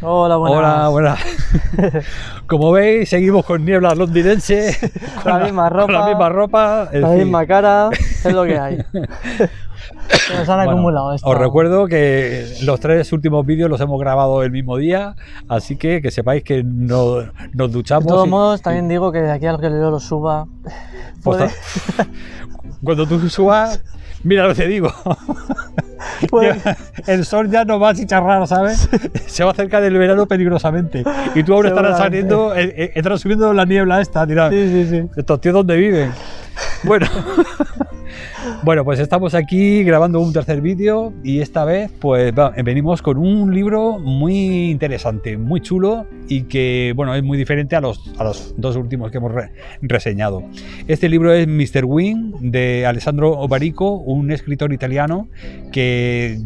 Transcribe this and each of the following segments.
Hola, buenas. Hola, buenas. Como veis, seguimos con niebla londinense. Con la misma ropa. Con la misma ropa. La fin. misma cara, es lo que hay. Se nos han Bueno, acumulado esto. Os recuerdo que los tres últimos vídeos los hemos grabado el mismo día, así que que sepáis que no, nos De duchamos. todos y- modos, también digo que de aquí al que yo lo suba, pues, puede, Cuando tú subas, mira lo que te digo. puede- El sol ya no va a chicharrar, ¿sabes? Se va acerca del verano peligrosamente. Y tú ahora estarás saliendo, eh, eh, estarás subiendo la niebla esta, dirás, Sí, sí, sí. ¿estos tíos dónde viven? Bueno. Bueno, pues estamos aquí grabando un tercer vídeo y esta vez pues venimos con un libro muy interesante, muy chulo y que bueno es muy diferente a los, a los dos últimos que hemos re- reseñado. Este libro es Mr. Wing de Alessandro Barico, un escritor italiano que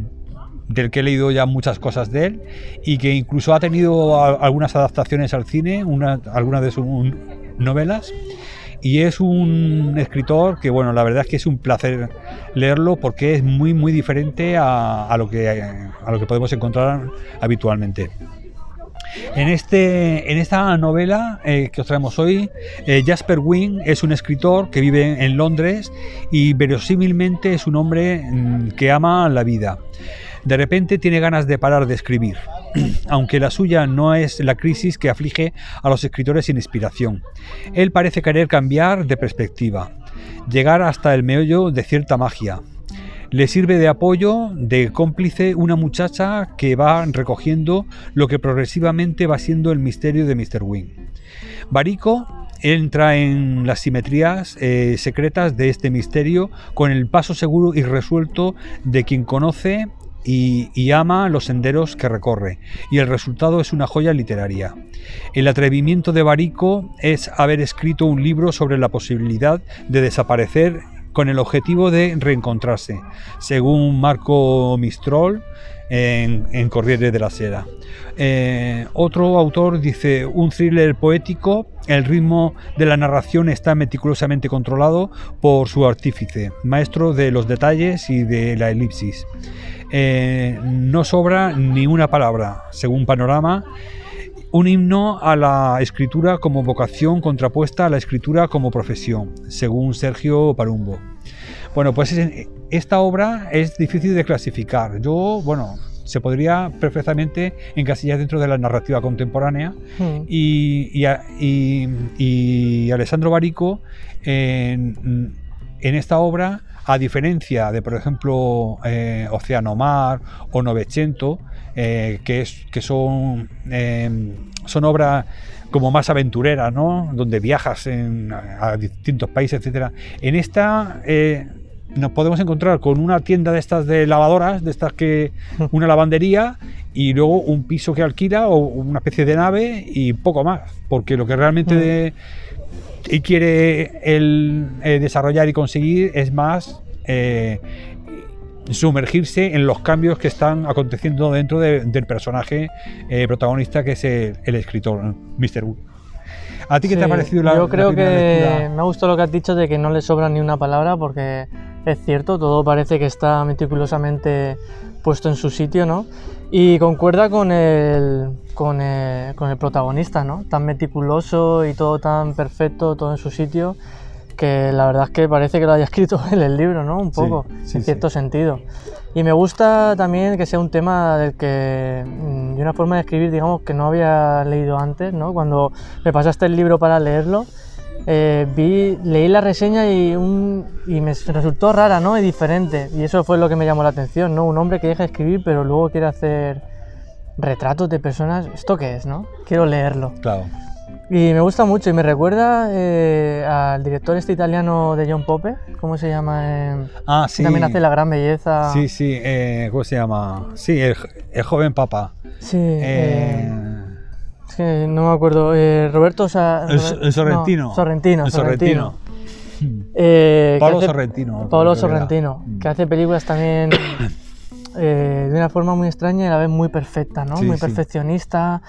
del que he leído ya muchas cosas de él y que incluso ha tenido algunas adaptaciones al cine, una- algunas de sus novelas. Y es un escritor que, bueno, la verdad es que es un placer leerlo porque es muy, muy diferente a, lo, que, a lo que podemos encontrar habitualmente. En, este, en esta novela eh, que os traemos hoy, eh, Jasper Wing es un escritor que vive en Londres y verosímilmente es un hombre mm, que ama la vida. De repente tiene ganas de parar de escribir, aunque la suya no es la crisis que aflige a los escritores sin inspiración. Él parece querer cambiar de perspectiva, llegar hasta el meollo de cierta magia. Le sirve de apoyo, de cómplice, una muchacha que va recogiendo lo que progresivamente va siendo el misterio de Mr. Wing. Barico entra en las simetrías eh, secretas de este misterio con el paso seguro y resuelto de quien conoce y, ama los senderos que recorre, y el resultado es una joya literaria. El atrevimiento de Barico es haber escrito un libro sobre la posibilidad de desaparecer con el objetivo de reencontrarse, según Marco Mistrol en, Corriere de la Sera. Eh, otro autor dice, un thriller poético, el ritmo de la narración está meticulosamente controlado por su artífice, maestro de los detalles y de la elipsis. Eh, no sobra ni una palabra, según Panorama, un himno a la escritura como vocación contrapuesta a la escritura como profesión, según Sergio Parumbo. Bueno, pues es- esta obra es difícil de clasificar. Yo, bueno, se podría perfectamente encasillar dentro de la narrativa contemporánea Hmm. y, y, a- y- y Alessandro Barico en, en esta obra, a diferencia de, por ejemplo, eh, Océano Mar o Novecento, eh, que, es, que son, eh, son obras como más aventureras, ¿no? donde viajas en- a, distintos países, etcétera. En esta eh, nos podemos encontrar con una tienda de estas de lavadoras, de estas que una lavandería y luego un piso que alquila o una especie de nave y poco más, porque lo que realmente Mm. de- y quiere él eh, desarrollar y conseguir es más eh, sumergirse en los cambios que están aconteciendo dentro de- del personaje eh, protagonista que es el, el escritor, Mr. Wu. ¿A ti qué te ha parecido la Yo creo que lectura? me ha gustado lo que has dicho de que no le sobra ni una palabra porque es cierto, todo parece que está meticulosamente puesto en su sitio, ¿no? Y concuerda con el, con el, con el protagonista, ¿no? Tan meticuloso y todo tan perfecto, todo en su sitio, que la verdad es que parece que lo haya escrito en el libro, ¿no? Un poco, sí, en sí. cierto sentido. Y me gusta también que sea un tema del que, mm, de una forma de escribir, digamos, que no había leído antes, ¿no? Cuando me pasaste el libro para leerlo, eh, vi, leí la reseña y, un, y me resultó rara, ¿no? Y diferente. Y eso fue lo que me llamó la atención, ¿no? Un hombre que deja de escribir, pero luego quiere hacer retratos de personas. ¿Esto qué es, no? Quiero leerlo. Claro. Y me gusta mucho y me recuerda eh, al director este italiano de John Pope, ¿cómo se llama? Eh, Ah, sí. También hace La Gran Belleza. Sí, sí, eh, ¿cómo se llama? Sí, el, el joven papa. Sí, No me acuerdo. eh, Roberto Sa- el, Robert- el Sorrentino. no, Sorrentino. El Sorrentino. Eh, que Pablo hace- Sorrentino. Pablo. Sorrentino, que hace películas también eh, de una forma muy extraña y a la vez muy perfecta, ¿no? Sí, muy sí. perfeccionista.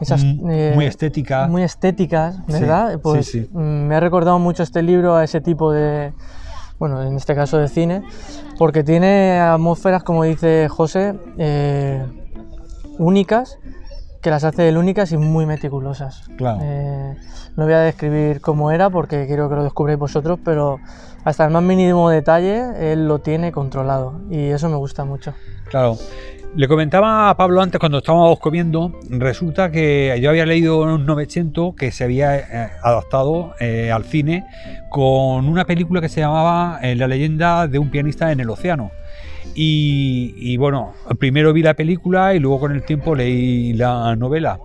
Esas, Mm, muy estética. Muy estéticas, ¿verdad? Pues mm, me ha recordado mucho este libro a ese tipo de, bueno, en este caso de cine, porque tiene atmósferas, como dice José, únicas que las hace él únicas y muy meticulosas. Claro. Eh, no voy a describir cómo era porque quiero que lo descubráis vosotros, pero hasta el más mínimo detalle él lo tiene controlado y eso me gusta mucho. Claro. Le comentaba a Pablo antes cuando estábamos comiendo, resulta que yo había leído un 900 que se había eh, adaptado eh, al cine con una película que se llamaba eh, La leyenda de un pianista en el océano. Y, y, bueno, primero vi la película y luego con el tiempo leí la novela.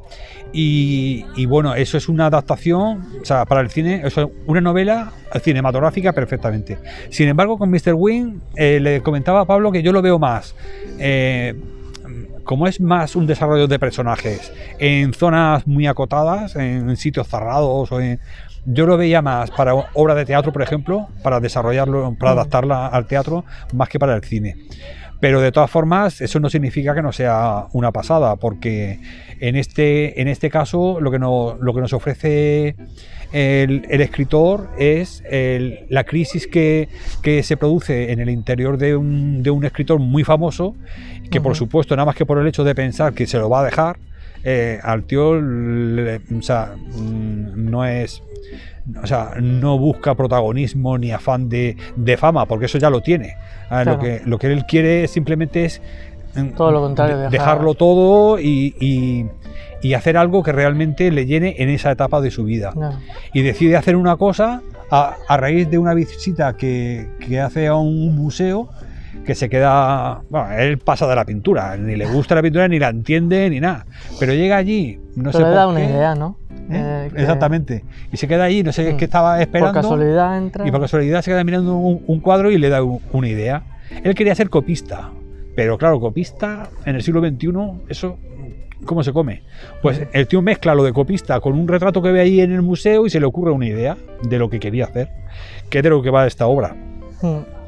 Y, y, bueno, eso es una adaptación, o sea, para el cine, eso es una novela cinematográfica perfectamente. Sin embargo, con Mr. Wing eh, le comentaba a Pablo que yo lo veo más. Eh, como es más un desarrollo de personajes en zonas muy acotadas, en sitios cerrados o en, yo lo veía más para obra de teatro, por ejemplo, para desarrollarlo, para adaptarla al teatro, más que para el cine. Pero de todas formas, eso no significa que no sea una pasada, porque en este, en este caso lo que, no, lo que nos ofrece el, el escritor es el, la crisis que, que, se produce en el interior de un, de un escritor muy famoso, que uh -huh. por supuesto, nada más que por el hecho de pensar que se lo va a dejar, eh, al tío le, o sea, no es o sea, no busca protagonismo ni afán de, de fama, porque eso ya lo tiene. Claro. Lo, que, lo que él quiere simplemente es todo lo contrario, dejar... dejarlo todo y, y, y, hacer algo que realmente le llene en esa etapa de su vida. No. Y decide hacer una cosa a, a raíz de una visita que, que hace a un museo que se queda. Bueno, él pasa de la pintura, ni le gusta la pintura, ni la entiende, ni nada. Pero llega allí, no Pero sé. le da una idea, ¿no? ¿eh? Eh, Exactamente. Y se queda allí, no sé Mm. qué estaba esperando. Por casualidad entra. Y por casualidad se queda mirando un, un cuadro y le da una idea. Él quería ser copista, pero claro, copista en el siglo XXI, eso, ¿cómo se come? Pues el tío mezcla lo de copista con un retrato que ve ahí en el museo y se le ocurre una idea de lo que quería hacer, que es de lo que va esta obra. Mm.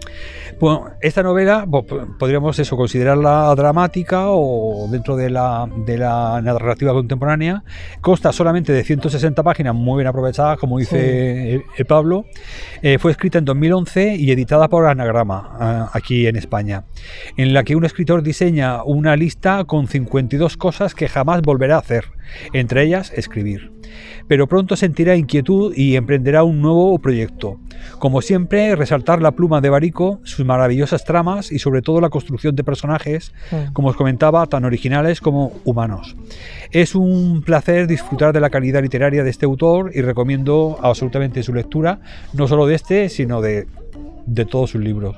Bueno, esta novela po- podríamos eso considerarla dramática o dentro de la, de la narrativa contemporánea. Consta solamente de 160 páginas muy bien aprovechadas, como dice el- el Pablo. Eh, fue escrita en 2011 y editada por Anagrama, ah, aquí en España, en la que un escritor diseña una lista con 52 cosas que jamás volverá a hacer, entre ellas escribir. Pero pronto sentirá inquietud y emprenderá un nuevo proyecto. Como siempre, resaltar la pluma de Barico, sus maravillosas tramas y sobre todo la construcción de personajes, Mm. como os comentaba, tan originales como humanos. Es un placer disfrutar de la calidad literaria de este autor y recomiendo absolutamente su lectura, no solo de este, sino de, de todos sus libros.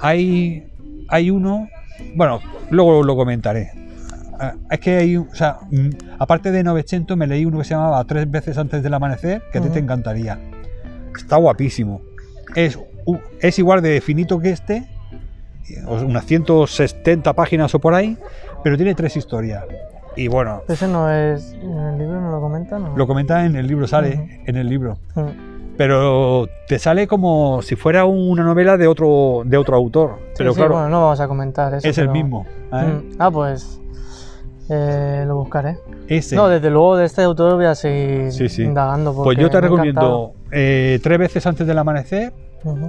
Hay, hay uno, bueno, luego lo comentaré. Es que hay, un- o sea, mm, aparte de 900 me leí uno que se llamaba Tres veces antes del amanecer, que a ti te encantaría. Está guapísimo. Es, igual de finito que este, unas 170 páginas o por ahí, pero tiene tres historias. Y bueno, Ese no es. En el libro no lo comenta, ¿no? lo comenta en el libro, sale en el libro. Mm. Pero te sale como si fuera una novela de otro, de otro autor. Sí, Pero sí, claro, bueno, no vamos a comentar eso. es el mismo. ¿eh? Mm. Ah, pues. Eh, lo buscaré. Ese. No, desde luego de este autor voy a seguir Sí, sí. indagando. pues yo te recomiendo eh, tres veces antes del amanecer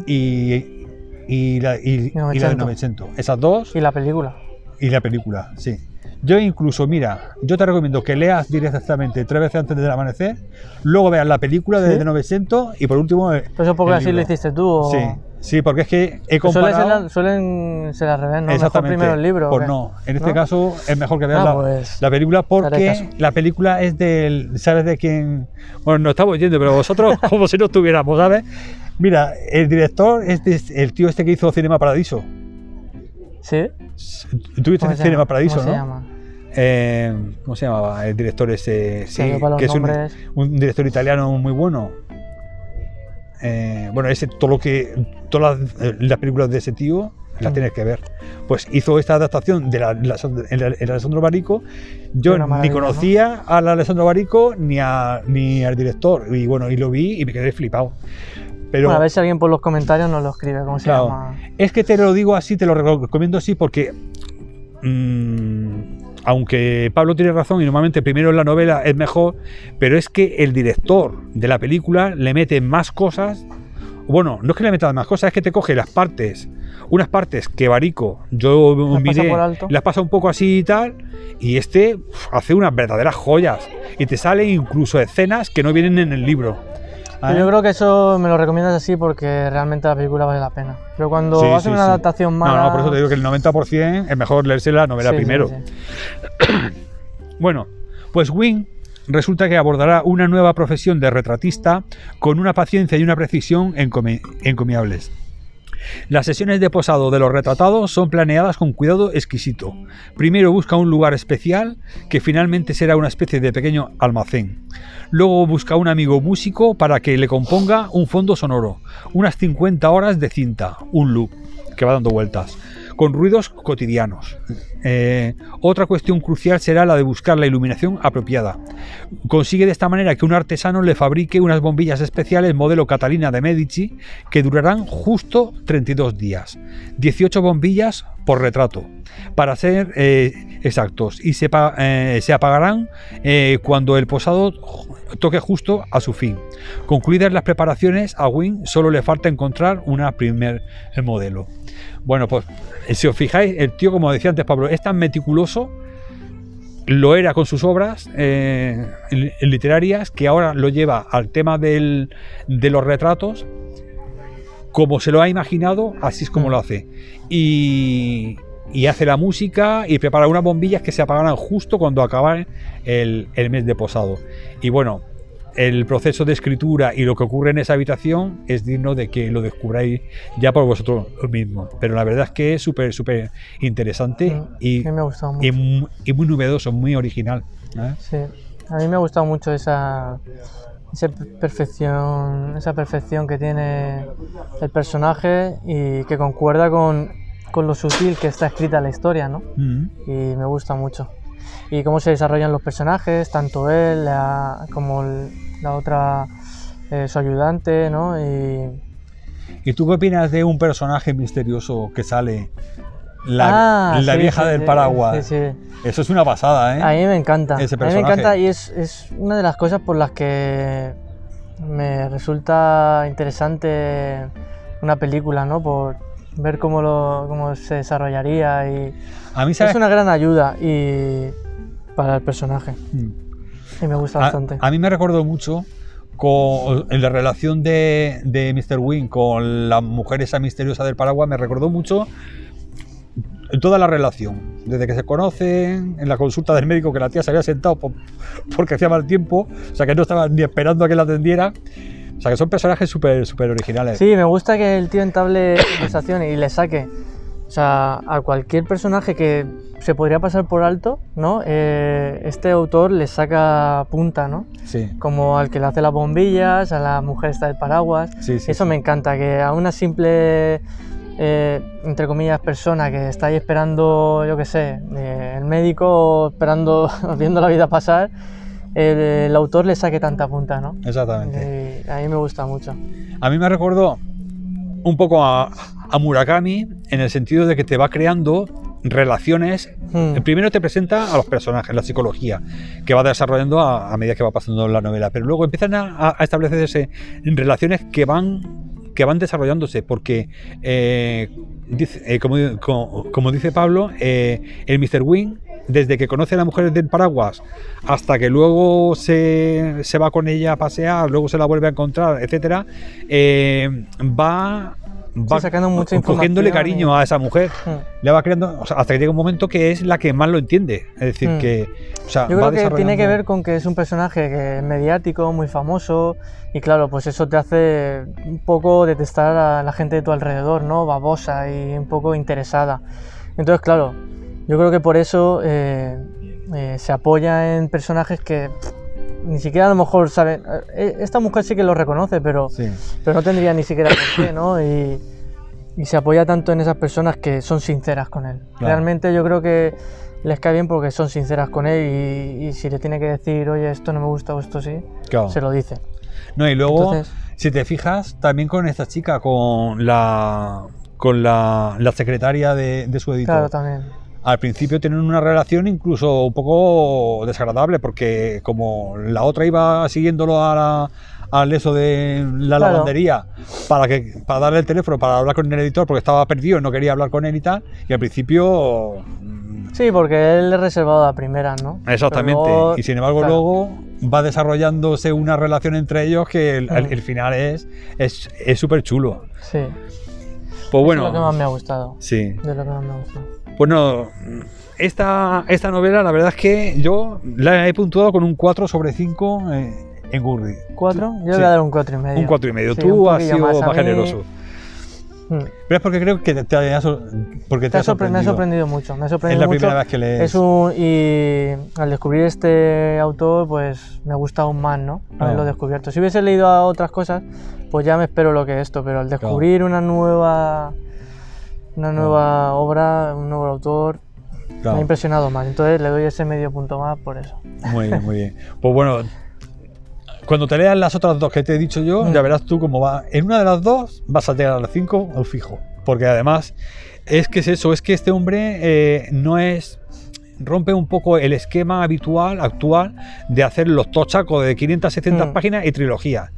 y, y, la, y- y la de 900. 900. Esas dos Y la película. y la película, sí. Yo incluso, mira, yo te recomiendo que leas directamente tres veces antes del amanecer, luego veas la película de, ¿Sí? de 900 y por último... eh, Pero eso porque el así libro. lo hiciste tú. O... Sí, sí, porque es que he ser comparado... la- suelen ser al revés, ¿no? Mejor Exactamente. primero el libro. ¿o Pues no, en este ¿No? caso es mejor que veas Ah, la, pues, la película porque la película es del. ¿Sabes de quién? Bueno, no estamos yendo, pero vosotros como si no estuviéramos, ¿sabes? Mira, el director es de- el tío este que hizo Cinema Paradiso. ¿Sí? Tú viste ¿Cómo se Cinema? Paradiso, ¿Cómo ¿no? se llama? Eh, ¿Cómo se llamaba el director ese? Sí, que es un director italiano muy bueno. Eh, bueno, ese, todo lo que, todas las, eh, las películas de ese tío las Mm. tienes que ver. Pues hizo esta adaptación de la, la- el, el Alessandro Barico. Yo ni conocía al Alessandro Barico ni, a, ni al director. Y bueno, y lo vi y me quedé flipado. Pero Bueno, a ver si alguien por los comentarios nos lo escribe. ¿Cómo se Claro. llama? es que te lo digo así, te lo recomiendo así porque. mm, aunque Pablo tiene razón y normalmente primero en la novela es mejor, pero es que el director de la película le mete más cosas. Bueno, no es que le meta más cosas, es que te coge las partes unas partes que Barico yo Las pasa miré, alto. las pasa un poco así y tal, y este uf, hace unas verdaderas joyas. Y te salen incluso escenas que no vienen en el libro. ¿Vale? Yo creo que eso me lo recomiendas así porque realmente la película vale la pena. Pero cuando Sí, hacen sí, una sí. adaptación mala... No, no, por eso te digo que el 90% es mejor leerse la novela primero. Bueno, pues Wing resulta que abordará una nueva profesión de retratista con una paciencia y una precisión encomi- encomiables. Las sesiones de posado de los retratados son planeadas con cuidado exquisito. Primero busca un lugar especial, que finalmente será una especie de pequeño almacén. Luego busca un amigo músico para que le componga un fondo sonoro, unas 50 horas de cinta, un loop, que va dando vueltas, con ruidos cotidianos. Eh, otra cuestión crucial será la de buscar la iluminación apropiada. Consigue de esta manera que un artesano le fabrique unas bombillas especiales modelo Catalina de Medici que durarán justo 32 días. 18 bombillas por retrato, para ser eh, exactos, y se, eh, se apagarán eh, cuando el posado toque justo a su fin. Concluidas las preparaciones, a Wing solo le falta encontrar una primer modelo. Bueno, pues si os fijáis, el tío, como decía antes Pablo, es tan meticuloso, lo era con sus obras eh, li- literarias, que ahora lo lleva al tema del- de los retratos, como se lo ha imaginado, así es como lo hace. Y, y hace la música y prepara unas bombillas que se apagarán justo cuando acabe el, el mes de posado. Y bueno, el proceso de escritura y lo que ocurre en esa habitación es digno de que lo descubráis ya por vosotros mismos. Pero la verdad es que es súper, súper interesante y, me ha mucho. y, mu- y muy novedoso, muy original. ¿eh? Sí, a mí me ha gustado mucho esa, esa perfección, esa perfección que tiene el personaje y que concuerda con, con lo sutil que está escrita la historia, ¿no? Mm. Y me gusta mucho. Y cómo se desarrollan los personajes, tanto él la- como el- la otra, eh, su ayudante, ¿no? Y, ¿Y tú qué opinas de un personaje misterioso que sale? La, Ah, la sí, vieja sí, del paraguas. sí. Eso es una pasada, ¿eh? A mí me encanta. Ese a mí me personaje. encanta y es, es una de las cosas por las que me resulta interesante una película, ¿no? Por ver cómo, lo, cómo se desarrollaría y A mí, ¿sabes? es una gran ayuda y para el personaje Mm. y me gusta A, bastante. a mí me recordó mucho con, en la relación de, de Mr. Wing con la mujer esa misteriosa del paraguas, me recordó mucho en toda la relación, desde que se conocen, en la consulta del médico que la tía se había sentado por- porque hacía mal tiempo, o sea que no estaba ni esperando a que la atendiera, o sea que son personajes súper súper originales. Sí, me gusta que el tío entable conversación y le saque, o sea, a cualquier personaje que se podría pasar por alto, ¿no? Eh, este autor le saca punta, ¿no? Sí, como al que le hace las bombillas, a la mujer esta del paraguas. sí, sí, Eso sí. me encanta, que a una simple, eh, entre comillas, persona que está ahí esperando, yo qué sé, eh, el médico esperando, viendo la vida pasar, el, el autor le saque tanta punta, ¿no? Exactamente. A mí me gusta mucho. A mí me recordó un poco a, a Murakami en el sentido de que te va creando relaciones. Hmm. Primero te presenta a los personajes, la psicología, que va desarrollando a, a medida que va pasando la novela, pero luego empiezan a, a establecerse relaciones que van que van desarrollándose, porque eh, eh, como, como- dice Pablo, eh, el Mr. Wing, desde que conoce a la mujer del paraguas hasta que luego se, se va con ella a pasear, luego se la vuelve a encontrar, etcétera, eh, va, va sacando mucha cogiéndole cariño y- a esa mujer. Hmm. Le va creando, o sea, hasta que llega un momento que es la que más lo entiende. Es decir, Mm. que. O sea, Yo creo que tiene que ver con que es un personaje que es mediático, muy famoso, y claro, pues eso te hace un poco detestar a la gente de tu alrededor, ¿no? Babosa y un poco interesada. Entonces, claro, yo creo que por eso eh, eh, se apoya en personajes que ni siquiera a lo mejor saben. eh, Esta mujer sí que lo reconoce, pero, Sí. pero no tendría ni siquiera por qué, ¿no? Y, y se apoya tanto en esas personas que son sinceras con él. Claro. Realmente yo creo que les cae bien porque son sinceras con él y, y si le tiene que decir, oye, esto no me gusta o esto sí, Claro. se lo dice. No, y luego, Entonces- si te fijas, también con esta chica, con la con la, la secretaria de, de su editor. Claro, también. Al principio tienen una relación incluso un poco desagradable, porque como la otra iba siguiéndolo a la- al eso de la Claro. lavandería para que para darle el teléfono para hablar con el editor porque estaba perdido y no quería hablar con él y tal y al principio mm, Sí, porque él es reservado a primeras, ¿no? exactamente luego, y sin embargo claro, luego va desarrollándose una relación entre ellos que el, Mm. el final es es es súper chulo Sí. Pues Bueno, es lo que más me ha gustado. sí De lo que más me ha gustado. Bueno, esta, esta novela la verdad es que yo la he puntuado con un 4 sobre 5 eh, en Goodreads. ¿Cuatro? Yo le Sí. voy a dar un cuatro y medio. Un 4 y medio. Sí, Tú has sido más. más, A mí- Mm. Pero es porque creo que te, te ha, sor- porque te Te ha ha sorpre- me ha sorprendido. mucho. Me ha Es sorprendido la mucho. primera vez que lees. Es un, y al descubrir este autor, pues me gusta aún más, ¿no? Claro. Haberlo descubierto. Si hubiese leído a otras cosas, pues ya me espero lo que es esto, pero al descubrir una nueva una nueva obra, un nuevo autor, me ha impresionado más. Entonces le doy ese medio punto más por eso. Muy bien, muy bien. Pues bueno, cuando te leas las otras dos que te he dicho yo, Mm. ya verás tú cómo va. En una de las dos vas a llegar a las 5 al fijo. Porque además, es que es eso, es que este hombre eh, no es rompe un poco el esquema habitual, actual, de hacer los tochacos de 500, 600 Mm. páginas y trilogía,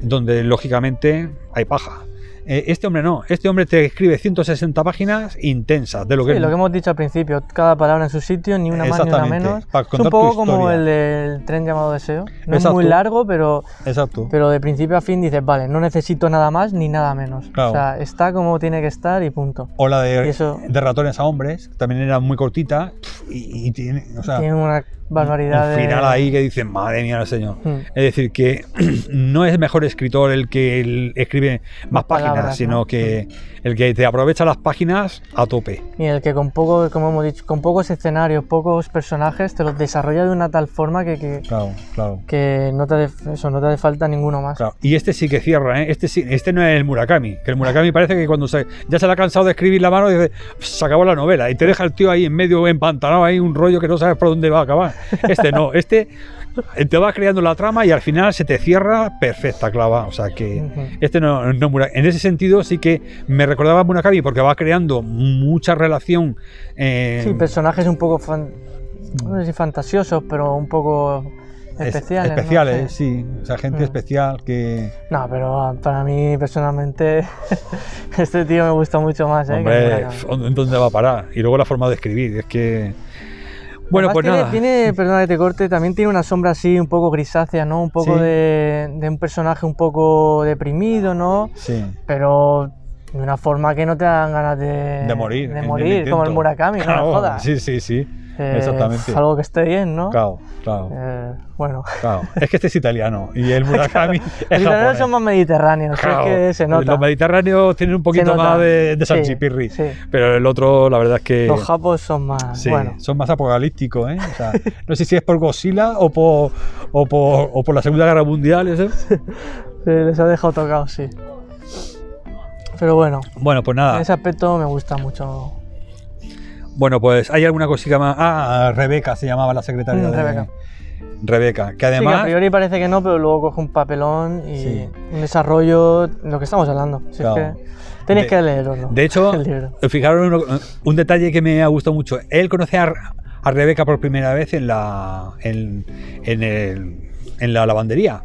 donde lógicamente hay paja. Eh, este hombre no, este hombre te escribe 160 páginas intensas, de lo que, Sí, lo que hemos dicho al principio, cada palabra en su sitio, ni una más ni una menos. para Es un poco como el del tren llamado Deseo. No Exacto. es muy largo, pero, Exacto. pero de principio a fin dices, vale, no necesito nada más ni nada menos. Claro. O sea, está como tiene que estar y punto. O la de, eso- de ratones a hombres, también era muy cortita y, y tiene, o sea, Tiene una barbaridad un final ahí que dicen, madre mía del señor. Mm. Es decir, que no es mejor escritor el que el- escribe más, Más páginas, palabras, sino ¿no? que el que te aprovecha las páginas a tope. Y el que con poco, como hemos dicho, con pocos escenarios, pocos personajes, te los desarrolla de una tal forma que, que, Claro, claro. que no, te hace, eso, no te hace falta ninguno más. claro. Y este sí que cierra, ¿eh? este, sí- este no es el Murakami, que el Murakami parece que cuando se, ya se le ha cansado de escribir la mano, dice, se acabó la novela, y te deja el tío ahí en medio empantanado, ahí un rollo que no sabes por dónde va a acabar. Este no, este te va creando la trama y al final se te cierra perfecta clava. O sea que Ujú. este no, no En ese sentido sí que me recordaba a Murakami porque va creando mucha relación. eh, Sí, personajes un poco, fan- no sé si fantasiosos, pero un poco es- especiales. ¿no? especiales, Sí. O sea, gente Mm. especial que. No, pero ah, para mí personalmente este tío me gusta mucho más. ¿eh? que Hombre, ¿en dónde va a parar? Y luego la forma de escribir. Es que. Bueno, Además pues tiene, nada. Tiene, perdona que te corte, también tiene una sombra así un poco grisácea, ¿no? Un poco Sí. de, de un personaje un poco deprimido, ¿no? Sí. Pero de una forma que no te dan ganas de, De morir. De morir, como el. Murakami, no Claro, me jodas. Sí, sí, sí. Eh, exactamente. Algo que esté bien, ¿no? Claro, claro. Eh, bueno. claro. Es que este es italiano y el Murakami Los es italianos son más mediterráneos, Claro, es que se nota. Los mediterráneos tienen un poquito más de, de salchipirri, sí. pero el otro, la verdad es que Los japos son más. sí, Bueno, son más apocalípticos, ¿eh? O sea, no sé si es por Godzilla o por, o por, o por la Segunda Guerra Mundial. ¿eso? se les ha dejado tocado, sí. Pero bueno, Bueno, pues en nada. ese aspecto me gusta mucho. Bueno, pues hay alguna cosita más. Ah, Rebeca se llamaba la secretaria Mm, de Rebeca. Rebeca, que Sí, que a además priori parece que no, pero luego coge un papelón y Sí. un desarrollo, lo que estamos hablando. Si Claro. es que tenéis De- que leerlo. De hecho, fijaros un detalle que me ha gustado mucho. Él conoce a, a Rebeca por primera vez en la, en, en el- en la lavandería.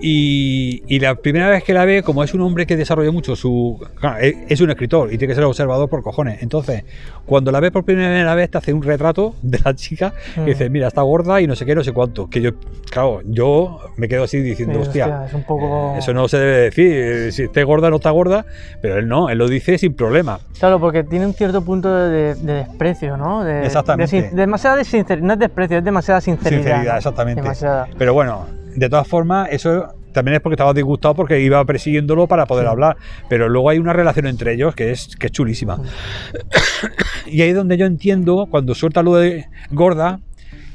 Y, y la primera vez que la ve, como es un hombre que desarrolla mucho su... claro, es un escritor y tiene que ser observador por cojones. Entonces, cuando la ve por primera vez, te hace un retrato de la chica Mm. que dice, mira, está gorda y no sé qué, no sé cuánto. Que yo, claro, yo me quedo así Sí, diciendo, hostia, hostia, es un poco. eso no se debe decir, eh, si esté gorda no está gorda, pero él no, él lo dice sin problema. Claro, porque tiene un cierto punto de, de desprecio, ¿no? De, Exactamente. de demasiada de sinceridad. No es desprecio, es demasiada sinceridad. Sinceridad, exactamente. Demasiada. Pero bueno, de todas formas, eso también es porque estaba disgustado porque iba persiguiéndolo para poder Sí. hablar. Pero luego hay una relación entre ellos que es, que es chulísima. Y ahí es donde yo entiendo, cuando suelta lo de gorda,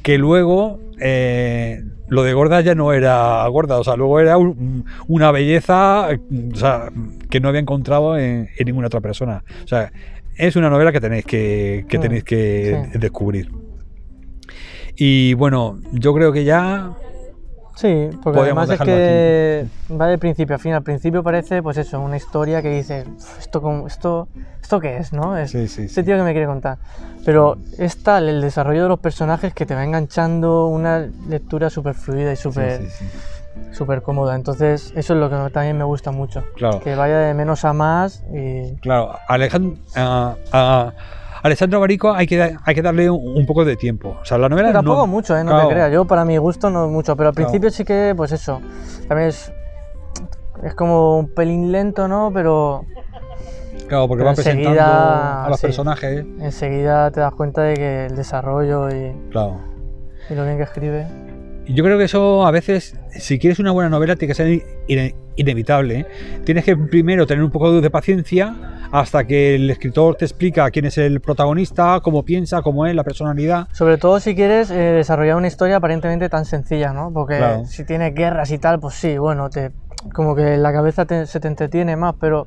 que luego eh, lo de gorda ya no era gorda, o sea, luego era un- una belleza o sea, que no había encontrado en, en ninguna otra persona. O sea, es una novela que tenéis que, que Mm, tenéis que sí. descubrir. Y bueno, yo creo que ya Sí, porque Podríamos además es que va de principio a fin. Al principio parece, pues eso, una historia que dices, "Uf, ¿esto, esto, ¿esto qué es? ¿no? Es, Sí, sí, Este sí. tío que me quiere contar. Pero es tal el desarrollo de los personajes que te va enganchando una lectura súper fluida y súper súper cómoda. Entonces, eso es lo que también me gusta mucho. Claro. Que vaya de menos a más y. Claro, Alejandro, a, a- Alessandro Barico hay que, hay que darle un, un poco de tiempo. O sea, la novela tampoco no, mucho, ¿eh? no claro, te creas. Yo, para mi gusto, no mucho. Pero al Claro. principio sí que, pues eso. También es. Es como un pelín lento, ¿no? Pero Claro, porque va presentando a los sí. personajes. enseguida te das cuenta de que el desarrollo y, Claro. y lo bien que escribe. Yo creo que eso a veces, si quieres una buena novela, tiene que ser ine- inevitable. ¿eh? Tienes que primero tener un poco de paciencia hasta que el escritor te explica quién es el protagonista, cómo piensa, cómo es la personalidad. Sobre todo si quieres eh, desarrollar una historia aparentemente tan sencilla, ¿no? Porque Claro. si tienes guerras y tal, pues sí, bueno, te, como que la cabeza te- se te entretiene más, pero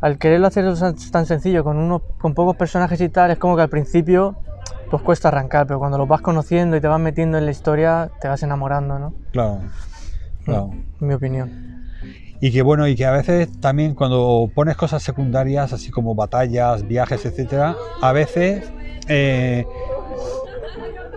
al quererlo hacer tan- sencillo con, unos, con pocos personajes y tal, es como que al principio pues cuesta arrancar, pero cuando los vas conociendo y te vas metiendo en la historia, te vas enamorando, ¿no? Claro. Claro. Mi opinión. Y que bueno, y que a veces también cuando pones cosas secundarias, así como batallas, viajes, etcétera, a veces eh,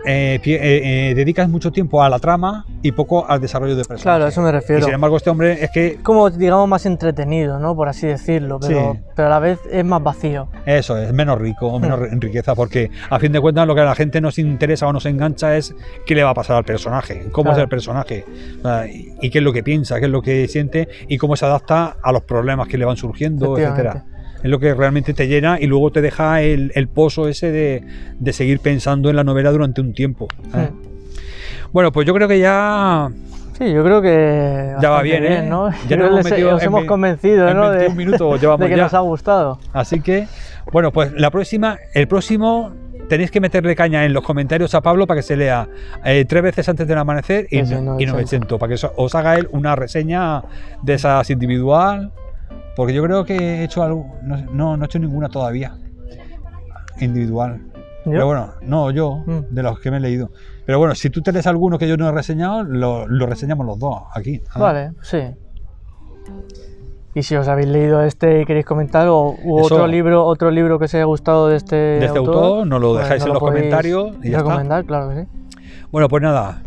eh, eh, eh, dedicas mucho tiempo a la trama y poco al desarrollo de personajes. Claro, a eso me Y refiero. sin embargo, este hombre es que Como, digamos, más entretenido, ¿no? Por así decirlo, pero, Sí. pero a la vez es más vacío. Eso es, menos rico, menos Hmm. en riqueza, porque a fin de cuentas lo que a la gente nos interesa o nos engancha es qué le va a pasar al personaje, cómo es el personaje, y qué es lo que piensa, qué es lo que siente y cómo se adapta a los problemas que le van surgiendo, etcétera. Es lo que realmente te llena y luego te deja el, el pozo ese de, de seguir pensando en la novela durante un tiempo. ¿eh? Hmm. Bueno, pues yo creo que ya Sí, yo creo que. Ya va bastante bien, ¿eh? ¿no? Ya nos metido en hemos ve- convencido, en ¿no? 21 de, minutos llevamos de que ya. nos ha gustado. Así que, bueno, pues la próxima, el próximo tenéis que meterle caña en los comentarios a Pablo para que se lea eh, tres veces antes del amanecer y, Ese y 900. 900, para que os- os haga él una reseña de esas individual, porque yo creo que he hecho algo, no, no, no he hecho ninguna todavía individual. ¿Yo? Pero bueno, no yo, Mm. de los que me he leído. Pero bueno, si tú te lees alguno que yo no he reseñado, lo, lo reseñamos los dos aquí. Ah. Vale, sí. Y si os habéis leído este y queréis comentar, o u Eso. otro libro, otro libro que os haya gustado de este, De este autor, nos lo dejáis en los comentarios y ya está. recomendar, claro que sí. Bueno, pues nada.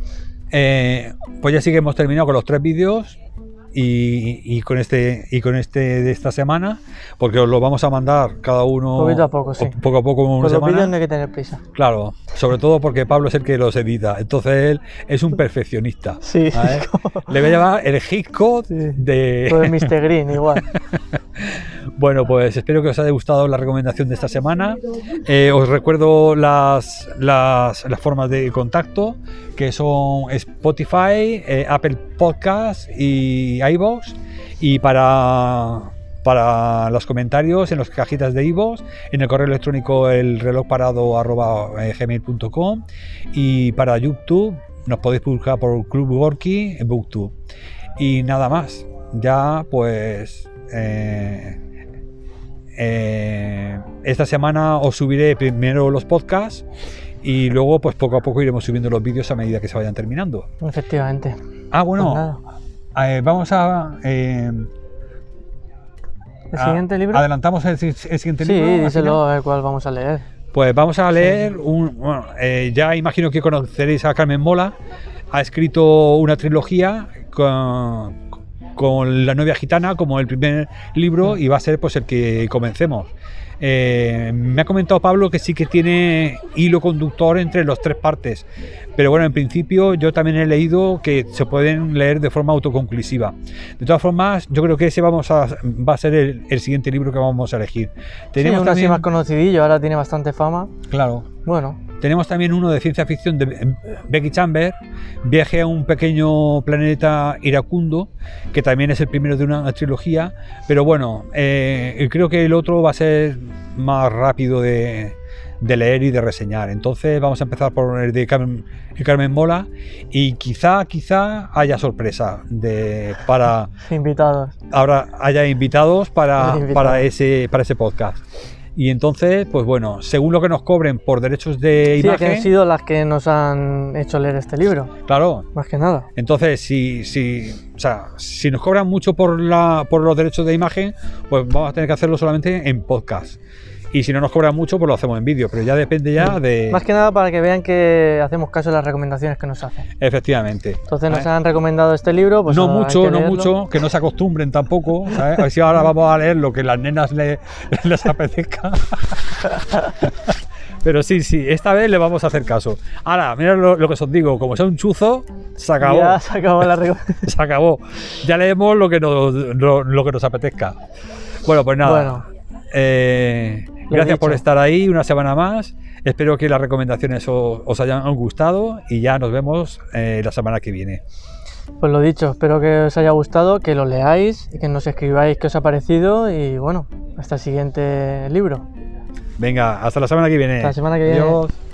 eh, pues ya sí que hemos terminado con los tres vídeos y, y con este y con este de esta semana, porque os lo vamos a mandar cada uno Poquito a poco, sí. poco a poco una los no hay que tener prisa. Claro, sobre todo porque Pablo es el que los edita, entonces él es un perfeccionista. Sí, ¿vale? Le voy a llevar el hit code Sí. de Todo el Mr. Green, igual. Bueno, pues espero que os haya gustado la recomendación de esta semana. Eh, os recuerdo las, las, formas de contacto, que son Spotify, eh, Apple Podcasts y iVoox. Y para, para los comentarios en las cajitas de iVoox, en el correo electrónico el reloj parado gmail.com y para YouTube nos podéis buscar por Club Gorky en Booktube. Y nada más, ya pues... eh, eh, esta semana os subiré primero los podcasts y luego pues poco a poco iremos subiendo los vídeos a medida que se vayan terminando. Efectivamente. Ah, Pues bueno, eh, vamos a... eh, ¿El a- siguiente libro? ¿Adelantamos el, si- el siguiente Sí, libro? al díselo ver cuál vamos a leer. Pues vamos a leer un... bueno, eh, ya imagino que conoceréis a Carmen Mola. Ha escrito una trilogía con, con La novia gitana como el primer libro y va a ser pues el que comencemos. Eh, me ha comentado Pablo que sí que tiene hilo conductor entre las tres partes, pero bueno, en principio yo también he leído que se pueden leer de forma autoconclusiva. De todas formas, yo creo que ese vamos a, va a ser el, el siguiente libro que vamos a elegir. Tenemos Tenemos uno así también, más conocidillo, ahora tiene bastante fama. claro, Bueno, tenemos también uno de ciencia ficción de Becky Chamber, Viaje a un pequeño planeta iracundo, que también es el primero de una trilogía, pero bueno, eh, creo que el otro va a ser más rápido de, de leer y de reseñar. Entonces vamos a empezar por el de Carmen, el Carmen Mola y quizá, quizá haya sorpresa de, para invitados. ahora haya invitados para, Invitados. para, ese, para ese podcast. Y entonces, pues bueno, según lo que nos cobren por derechos de Sí, que imagen, han sido las que nos han hecho leer este libro, claro. más que nada. Entonces, si, si, o sea, si nos cobran mucho por, la, por los derechos de imagen, pues vamos a tener que hacerlo solamente en podcast. Y si no nos cobran mucho, pues lo hacemos en vídeo. Pero ya depende ya de. Más que nada para que vean que hacemos caso de las recomendaciones que nos hacen. Efectivamente. Entonces nos han recomendado este libro, pues no ahora mucho, no mucho, que no se acostumbren tampoco. ¿sabes? A ver si ahora vamos a leer lo que las nenas le- les apetezca. Pero sí, sí, esta vez le vamos a hacer caso. Ahora, mira lo, lo que os digo, como sea un chuzo, se acabó. Ya se acabó la recomendación. Se acabó. Ya leemos lo que nos, lo, lo que nos apetezca. Bueno, pues nada. Bueno, Eh, gracias por estar ahí una semana más. Espero que las recomendaciones os, os hayan gustado y ya nos vemos eh, la semana que viene. pues lo dicho, espero que os haya gustado, que lo leáis y que nos escribáis qué os ha parecido y bueno, hasta el siguiente libro. Venga, hasta la semana que viene. Hasta la semana que viene. Adiós.